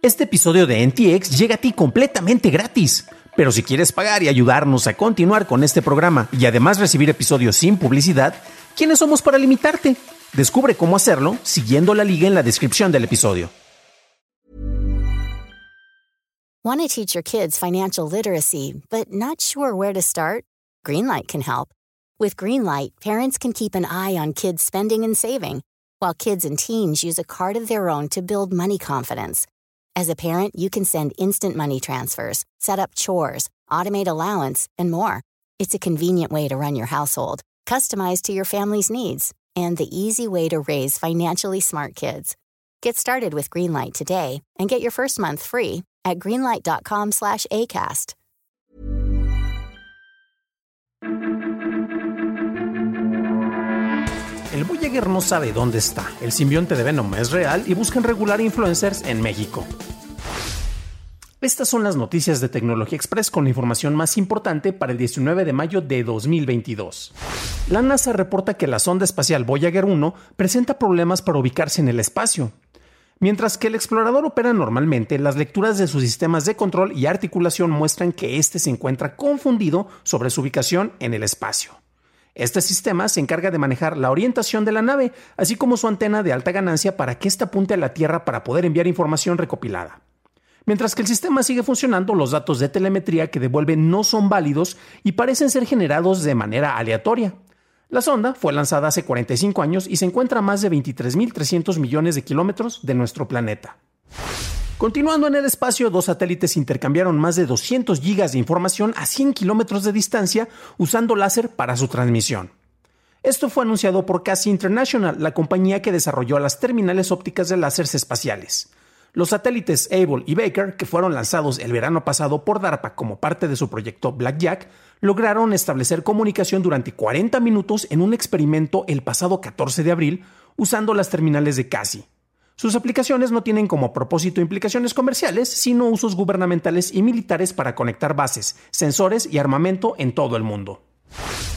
Este episodio de NTX llega a ti completamente gratis. Pero si quieres pagar y ayudarnos a continuar con este programa y además recibir episodios sin publicidad, ¿quiénes somos para limitarte? Descubre cómo hacerlo siguiendo la liga en la descripción del episodio. Want to teach your kids financial literacy, but not sure where to start? Greenlight can help. With Greenlight, parents can keep an eye on kids' spending and saving, while kids and teens use a card of their own to build money confidence. As a parent, you can send instant money transfers, set up chores, automate allowance, and more. It's a convenient way to run your household, customized to your family's needs, and the easy way to raise financially smart kids. Get started with Greenlight today and get your first month free at greenlight.com/acast. El Voyager no sabe dónde está. El simbionte de Venom es real y buscan regular influencers en México. Estas son las noticias de Tecnología Express con la información más importante para el 19 de mayo de 2022. La NASA reporta que la sonda espacial Voyager 1 presenta problemas para ubicarse en el espacio. Mientras que el explorador opera normalmente, las lecturas de sus sistemas de control y articulación muestran que éste se encuentra confundido sobre su ubicación en el espacio. Este sistema se encarga de manejar la orientación de la nave, así como su antena de alta ganancia para que ésta apunte a la Tierra para poder enviar información recopilada. Mientras que el sistema sigue funcionando, los datos de telemetría que devuelve no son válidos y parecen ser generados de manera aleatoria. La sonda fue lanzada hace 45 años y se encuentra a más de 23.300 millones de kilómetros de nuestro planeta. Continuando en el espacio, dos satélites intercambiaron más de 200 gigas de información a 100 kilómetros de distancia usando láser para su transmisión. Esto fue anunciado por CASI International, la compañía que desarrolló las terminales ópticas de láseres espaciales. Los satélites Able y Baker, que fueron lanzados el verano pasado por DARPA como parte de su proyecto Blackjack, lograron establecer comunicación durante 40 minutos en un experimento el pasado 14 de abril usando las terminales de CASI. Sus aplicaciones no tienen como propósito implicaciones comerciales, sino usos gubernamentales y militares para conectar bases, sensores y armamento en todo el mundo.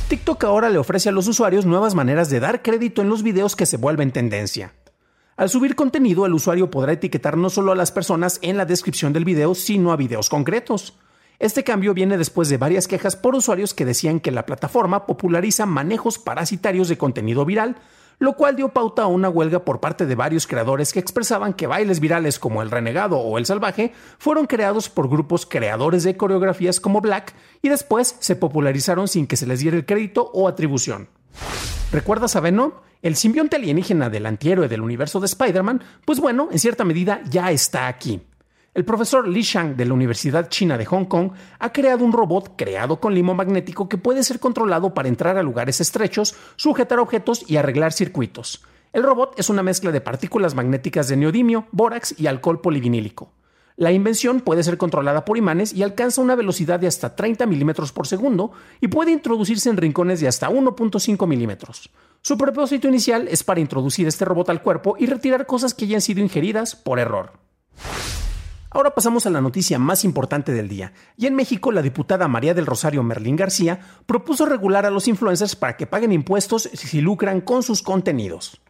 TikTok ahora le ofrece a los usuarios nuevas maneras de dar crédito en los videos que se vuelven tendencia. Al subir contenido, el usuario podrá etiquetar no solo a las personas en la descripción del video, sino a videos concretos. Este cambio viene después de varias quejas por usuarios que decían que la plataforma populariza manejos parasitarios de contenido viral, lo cual dio pauta a una huelga por parte de varios creadores que expresaban que bailes virales como el renegado o el salvaje fueron creados por grupos creadores de coreografías como Black y después se popularizaron sin que se les diera el crédito o atribución. ¿Recuerdas a Venom? El simbionte alienígena del antihéroe del universo de Spider-Man, pues bueno, en cierta medida ya está aquí. El profesor Li Shang de la Universidad China de Hong Kong ha creado un robot creado con limo magnético que puede ser controlado para entrar a lugares estrechos, sujetar objetos y arreglar circuitos. El robot es una mezcla de partículas magnéticas de neodimio, bórax y alcohol polivinílico. La invención puede ser controlada por imanes y alcanza una velocidad de hasta 30 milímetros por segundo y puede introducirse en rincones de hasta 1.5 milímetros. Su propósito inicial es para introducir este robot al cuerpo y retirar cosas que hayan sido ingeridas por error. Ahora pasamos a la noticia más importante del día. Y en México, la diputada María del Rosario Merlín García propuso regular a los influencers para que paguen impuestos si lucran con sus contenidos.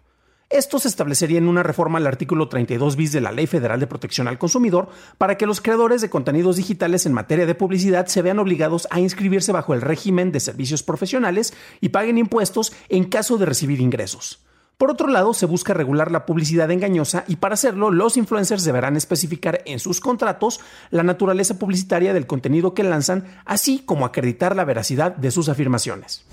Esto se establecería en una reforma al artículo 32 bis de la Ley Federal de Protección al Consumidor para que los creadores de contenidos digitales en materia de publicidad se vean obligados a inscribirse bajo el régimen de servicios profesionales y paguen impuestos en caso de recibir ingresos. Por otro lado, se busca regular la publicidad engañosa y para hacerlo los influencers deberán especificar en sus contratos la naturaleza publicitaria del contenido que lanzan, así como acreditar la veracidad de sus afirmaciones.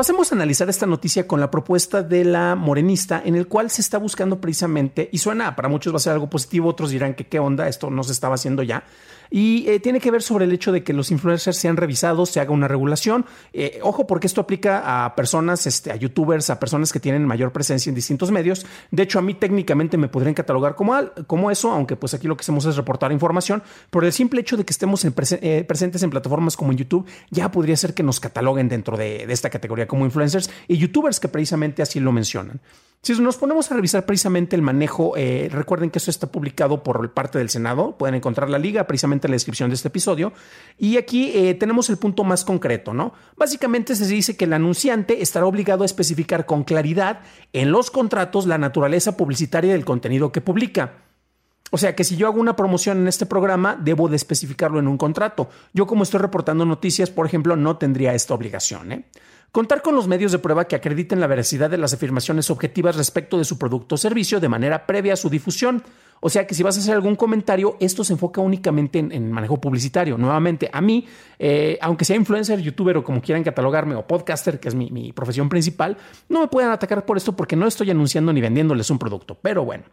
Pasemos a analizar esta noticia con la propuesta de la morenista, en el cual se está buscando precisamente, y suena, para muchos va a ser algo positivo, otros dirán que qué onda, esto no se estaba haciendo ya, y eh, tiene que ver sobre el hecho de que los influencers sean revisados, se haga una regulación. Eh, ojo, porque esto aplica a personas, este, a youtubers, a personas que tienen mayor presencia en distintos medios. De hecho, a mí técnicamente me podrían catalogar como, como eso, aunque pues aquí lo que hacemos es reportar información. Por el simple hecho de que estemos eh, presentes en plataformas como en YouTube, ya podría ser que nos cataloguen dentro de, de esta categoría como influencers y youtubers que precisamente así lo mencionan. Si nos ponemos a revisar precisamente el manejo, eh, recuerden que eso está publicado por parte del Senado, pueden encontrar la liga precisamente en la descripción de este episodio. Y aquí eh, tenemos el punto más concreto, ¿no? Básicamente se dice que el anunciante estará obligado a especificar con claridad en los contratos la naturaleza publicitaria del contenido que publica. O sea que si yo hago una promoción en este programa, debo de especificarlo en un contrato. Yo como estoy reportando noticias, por ejemplo, no tendría esta obligación. ¿eh? Contar con los medios de prueba que acrediten la veracidad de las afirmaciones objetivas respecto de su producto o servicio de manera previa a su difusión. O sea que si vas a hacer algún comentario, esto se enfoca únicamente en, manejo publicitario. Nuevamente, a mí, eh, aunque sea influencer, youtuber o como quieran catalogarme, o podcaster, que es mi, mi profesión principal, no me pueden atacar por esto porque no estoy anunciando ni vendiéndoles un producto. Pero bueno.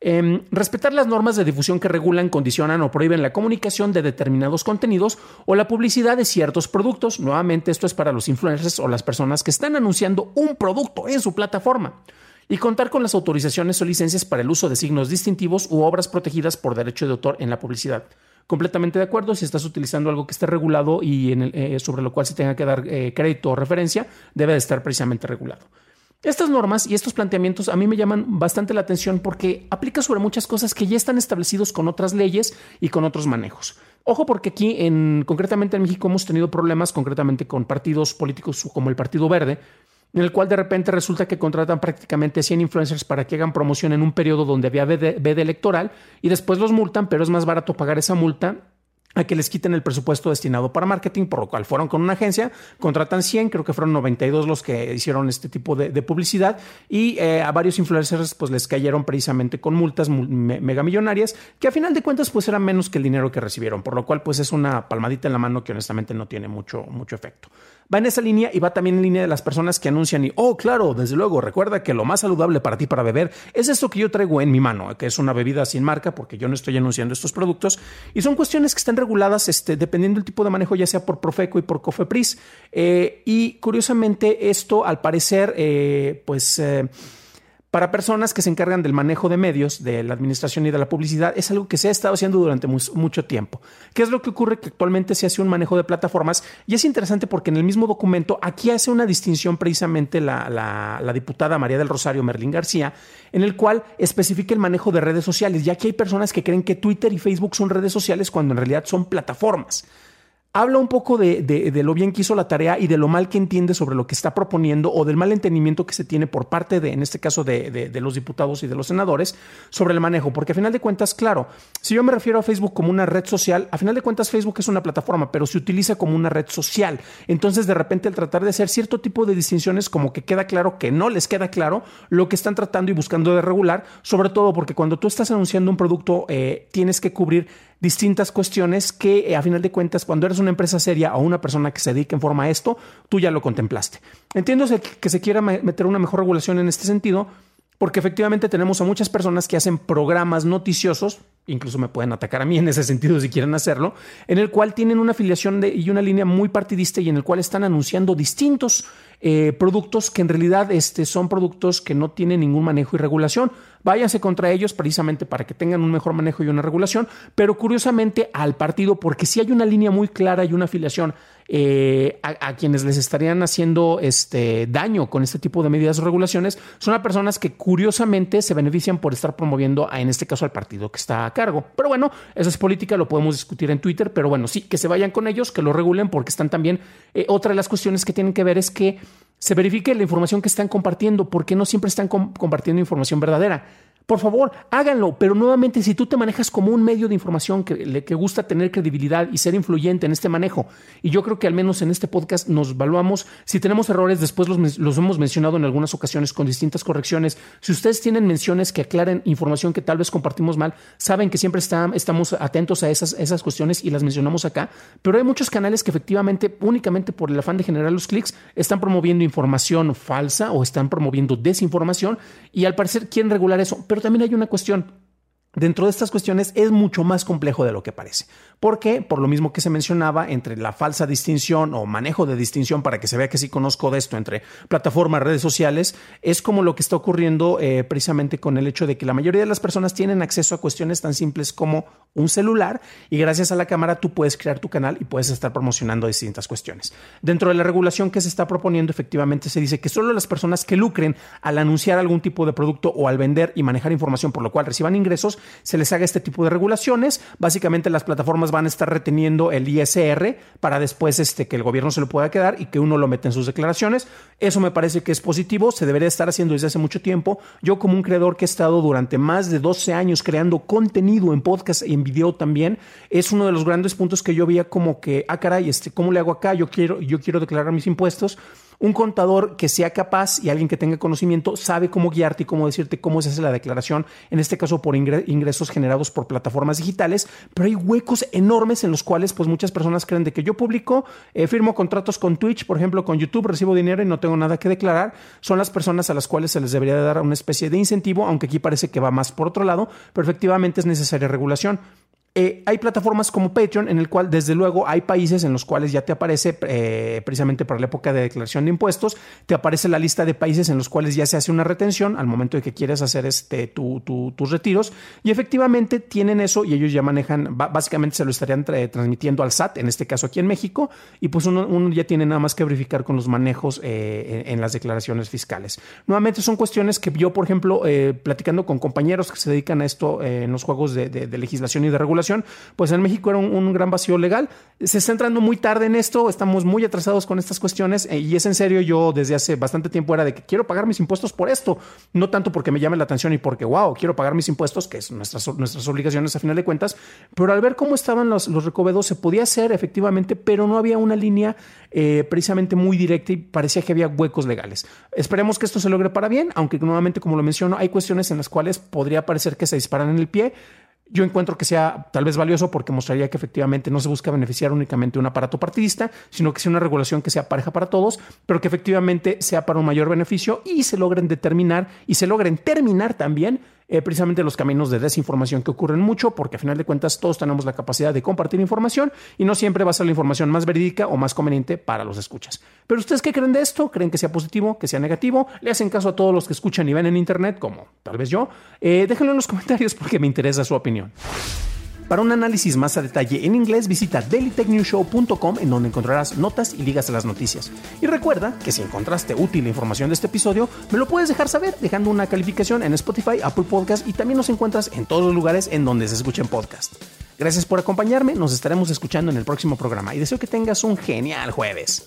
Em, respetar las normas de difusión que regulan, condicionan o prohíben la comunicación de determinados contenidos o la publicidad de ciertos productos. Nuevamente, esto es para los influencers o las personas que están anunciando un producto en su plataforma y contar con las autorizaciones o licencias para el uso de signos distintivos u obras protegidas por derecho de autor en la publicidad. Completamente de acuerdo, si estás utilizando algo que esté regulado y eh, sobre lo cual se tenga que dar eh, crédito o referencia, debe de estar precisamente regulado. Estas normas y estos planteamientos a mí me llaman bastante la atención porque aplica sobre muchas cosas que ya están establecidos con otras leyes y con otros manejos. Ojo porque aquí, en, concretamente en México, hemos tenido problemas concretamente con partidos políticos como el Partido Verde, en el cual de repente resulta que contratan prácticamente 100 influencers para que hagan promoción en un periodo donde había veda electoral y después los multan, pero es más barato pagar esa multa a que les quiten el presupuesto destinado para marketing, por lo cual fueron con una agencia, contratan 100, creo que fueron 92 los que hicieron este tipo de, publicidad y eh, a varios influencers pues les cayeron precisamente con multas megamillonarias que a final de cuentas pues eran menos que el dinero que recibieron, por lo cual pues es una palmadita en la mano que honestamente no tiene mucho, mucho efecto va en esa línea y va también en línea de las personas que anuncian y, oh, claro, desde luego, recuerda que lo más saludable para ti para beber es esto que yo traigo en mi mano, que es una bebida sin marca, porque yo no estoy anunciando estos productos, y son cuestiones que están reguladas este, dependiendo del tipo de manejo, ya sea por Profeco y por Cofepris. Eh, y curiosamente, esto al parecer, eh, pues... Eh, para personas que se encargan del manejo de medios, de la administración y de la publicidad, es algo que se ha estado haciendo durante mucho tiempo. ¿Qué es lo que ocurre? Que actualmente se hace un manejo de plataformas y es interesante porque en el mismo documento aquí hace una distinción precisamente la, diputada María del Rosario Merlín García, en el cual especifica el manejo de redes sociales, ya que hay personas que creen que Twitter y Facebook son redes sociales cuando en realidad son plataformas habla un poco de, lo bien que hizo la tarea y de lo mal que entiende sobre lo que está proponiendo o del mal entendimiento que se tiene por parte de, en este caso, de, los diputados y de los senadores sobre el manejo. Porque a final de cuentas, claro, si yo me refiero a Facebook como una red social, a final de cuentas Facebook es una plataforma, pero se utiliza como una red social. Entonces, de repente, al tratar de hacer cierto tipo de distinciones, como que queda claro que no les queda claro lo que están tratando y buscando de regular, sobre todo porque cuando tú estás anunciando un producto, eh, tienes que cubrir distintas cuestiones que eh, a final de cuentas cuando eres una empresa seria o una persona que se dedica en forma a esto, tú ya lo contemplaste. Entiendo que se quiera meter una mejor regulación en este sentido, porque efectivamente tenemos a muchas personas que hacen programas noticiosos, incluso me pueden atacar a mí en ese sentido si quieren hacerlo, en el cual tienen una afiliación y una línea muy partidista y en el cual están anunciando distintos eh, productos que en realidad este, son productos que no tienen ningún manejo y regulación. Váyanse contra ellos precisamente para que tengan un mejor manejo y una regulación, pero curiosamente al partido, porque si hay una línea muy clara y una afiliación eh, a, quienes les estarían haciendo este daño con este tipo de medidas o regulaciones, son a personas que curiosamente se benefician por estar promoviendo, a, en este caso, al partido que está cargo. Pero bueno, eso es política, lo podemos discutir en Twitter, pero bueno, sí, que se vayan con ellos, que lo regulen, porque están también. Eh, otra de las cuestiones que tienen que ver es que se verifique la información que están compartiendo, porque no siempre están compartiendo información verdadera. Por favor, háganlo, pero nuevamente si tú te manejas como un medio de información que que gusta tener credibilidad y ser influyente en este manejo, y yo creo que al menos en este podcast nos evaluamos, si tenemos errores, después los, hemos mencionado en algunas ocasiones con distintas correcciones, si ustedes tienen menciones que aclaren información que tal vez compartimos mal, saben que siempre estamos atentos a esas, esas cuestiones y las mencionamos acá, pero hay muchos canales que efectivamente, únicamente por el afán de generar los clics, están promoviendo información falsa o están promoviendo desinformación y al parecer quieren regular eso también hay una cuestión. Dentro de estas cuestiones es mucho más complejo de lo que parece. ¿Por qué? Por lo mismo que se mencionaba entre la falsa distinción o manejo de distinción para que se vea que sí conozco de esto entre plataformas, redes sociales, es como lo que está ocurriendo eh, precisamente con el hecho de que la mayoría de las personas tienen acceso a cuestiones tan simples como un celular y gracias a la cámara tú puedes crear tu canal y puedes estar promocionando distintas cuestiones. Dentro de la regulación que se está proponiendo, efectivamente se dice que solo las personas que lucren al anunciar algún tipo de producto o al vender y manejar información por lo cual reciban ingresos se les haga este tipo de regulaciones. Básicamente las plataformas van a estar reteniendo el ISR para después este, que el gobierno se lo pueda quedar y que uno lo meta en sus declaraciones. Eso me parece que es positivo, se debería estar haciendo desde hace mucho tiempo. Yo como un creador que he estado durante más de 12 años creando contenido en podcast y en video también, es uno de los grandes puntos que yo veía como que, ah, caray, este, ¿cómo le hago acá? Yo quiero, yo quiero declarar mis impuestos un contador que sea capaz y alguien que tenga conocimiento sabe cómo guiarte y cómo decirte cómo se hace la declaración, en este caso por ingresos generados por plataformas digitales, pero hay huecos enormes en los cuales pues muchas personas creen de que yo publico, eh, firmo contratos con Twitch, por ejemplo, con YouTube, recibo dinero y no tengo nada que declarar, son las personas a las cuales se les debería dar una especie de incentivo, aunque aquí parece que va más por otro lado, pero efectivamente es necesaria regulación. Eh, hay plataformas como Patreon en el cual desde luego hay países en los cuales ya te aparece eh, precisamente para la época de declaración de impuestos, te aparece la lista de países en los cuales ya se hace una retención al momento de que quieres hacer este, tus retiros y efectivamente tienen eso y ellos ya manejan, básicamente se lo estarían transmitiendo al SAT, en este caso aquí en México, y pues uno, ya tiene nada más que verificar con los manejos eh, en, las declaraciones fiscales. Nuevamente son cuestiones que yo, por ejemplo, platicando con compañeros que se dedican a esto en los juegos de legislación y de regulación, pues en México era un, gran vacío legal. Se está entrando muy tarde en esto, estamos muy atrasados con estas cuestiones eh, y es en serio, yo desde hace bastante tiempo era de que quiero pagar mis impuestos por esto, no tanto porque me llame la atención y porque, wow, quiero pagar mis impuestos, que es nuestras, nuestras obligaciones a final de cuentas, pero al ver cómo estaban los, los recobedos se podía hacer efectivamente, pero no había una línea eh, precisamente muy directa y parecía que había huecos legales. Esperemos que esto se logre para bien, aunque nuevamente, como lo menciono, hay cuestiones en las cuales podría parecer que se disparan en el pie yo encuentro que sea tal vez valioso porque mostraría que efectivamente no se busca beneficiar únicamente un aparato partidista, sino que sea una regulación que sea pareja para todos, pero que efectivamente sea para un mayor beneficio y se logren determinar y se logren terminar también eh, precisamente los caminos de desinformación que ocurren mucho, porque a final de cuentas todos tenemos la capacidad de compartir información y no siempre va a ser la información más verídica o más conveniente para los escuchas. Pero ustedes qué creen de esto? ¿Creen que sea positivo, que sea negativo? ¿Le hacen caso a todos los que escuchan y ven en internet, como tal vez yo? Eh, déjenlo en los comentarios porque me interesa su opinión. Para un análisis más a detalle en inglés, visita dailytechnewshow.com en donde encontrarás notas y ligas a las noticias. Y recuerda que si encontraste útil la información de este episodio, me lo puedes dejar saber dejando una calificación en Spotify, Apple Podcast y también nos encuentras en todos los lugares en donde se escuchen podcasts. Gracias por acompañarme, nos estaremos escuchando en el próximo programa y deseo que tengas un genial jueves.